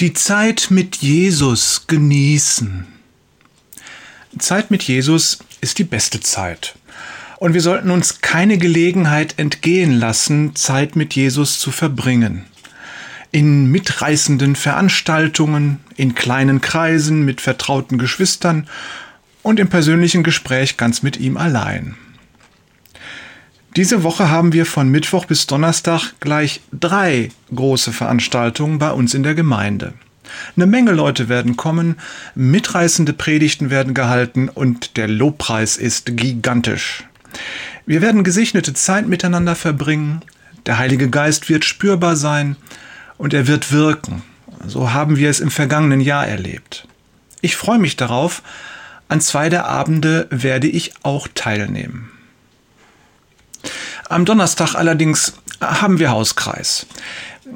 Die Zeit mit Jesus genießen. Zeit mit Jesus ist die beste Zeit. Und wir sollten uns keine Gelegenheit entgehen lassen, Zeit mit Jesus zu verbringen. In mitreißenden Veranstaltungen, in kleinen Kreisen mit vertrauten Geschwistern und im persönlichen Gespräch ganz mit ihm allein. Diese Woche haben wir von Mittwoch bis Donnerstag gleich drei große Veranstaltungen bei uns in der Gemeinde. Eine Menge Leute werden kommen, mitreißende Predigten werden gehalten und der Lobpreis ist gigantisch. Wir werden gesegnete Zeit miteinander verbringen, der Heilige Geist wird spürbar sein und er wird wirken. So haben wir es im vergangenen Jahr erlebt. Ich freue mich darauf, an zwei der Abende werde ich auch teilnehmen. Am Donnerstag allerdings haben wir Hauskreis.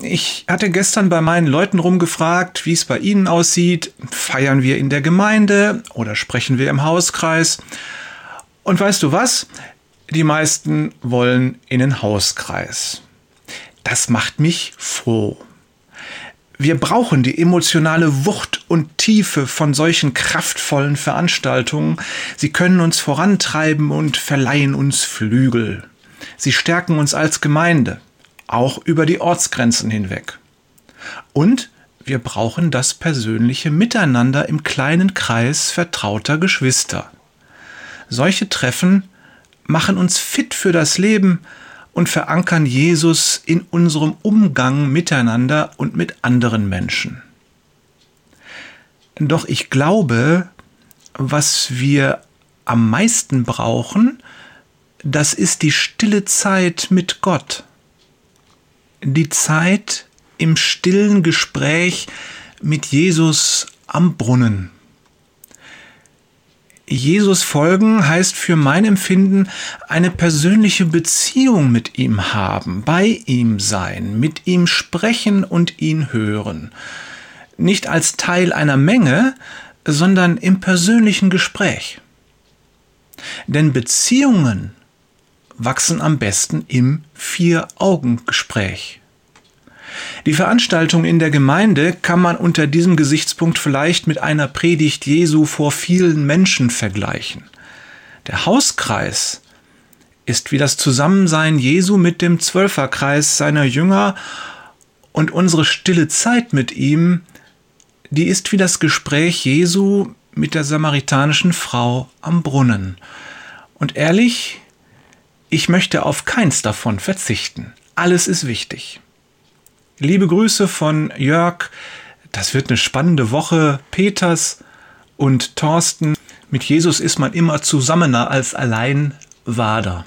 Ich hatte gestern bei meinen Leuten rumgefragt, wie es bei ihnen aussieht. Feiern wir in der Gemeinde oder sprechen wir im Hauskreis? Und weißt du was? Die meisten wollen in den Hauskreis. Das macht mich froh. Wir brauchen die emotionale Wucht und Tiefe von solchen kraftvollen Veranstaltungen. Sie können uns vorantreiben und verleihen uns Flügel. Sie stärken uns als Gemeinde, auch über die Ortsgrenzen hinweg. Und wir brauchen das persönliche Miteinander im kleinen Kreis vertrauter Geschwister. Solche Treffen machen uns fit für das Leben und verankern Jesus in unserem Umgang miteinander und mit anderen Menschen. Doch ich glaube, was wir am meisten brauchen, das ist die stille Zeit mit Gott. Die Zeit im stillen Gespräch mit Jesus am Brunnen. Jesus folgen heißt für mein Empfinden eine persönliche Beziehung mit ihm haben, bei ihm sein, mit ihm sprechen und ihn hören. Nicht als Teil einer Menge, sondern im persönlichen Gespräch. Denn Beziehungen wachsen am besten im Vier-Augen-Gespräch. Die Veranstaltung in der Gemeinde kann man unter diesem Gesichtspunkt vielleicht mit einer Predigt Jesu vor vielen Menschen vergleichen. Der Hauskreis ist wie das Zusammensein Jesu mit dem Zwölferkreis seiner Jünger und unsere stille Zeit mit ihm, die ist wie das Gespräch Jesu mit der samaritanischen Frau am Brunnen. Und ehrlich, ich möchte auf keins davon verzichten. Alles ist wichtig. Liebe Grüße von Jörg. Das wird eine spannende Woche. Peters und Thorsten. Mit Jesus ist man immer zusammener als allein Wader.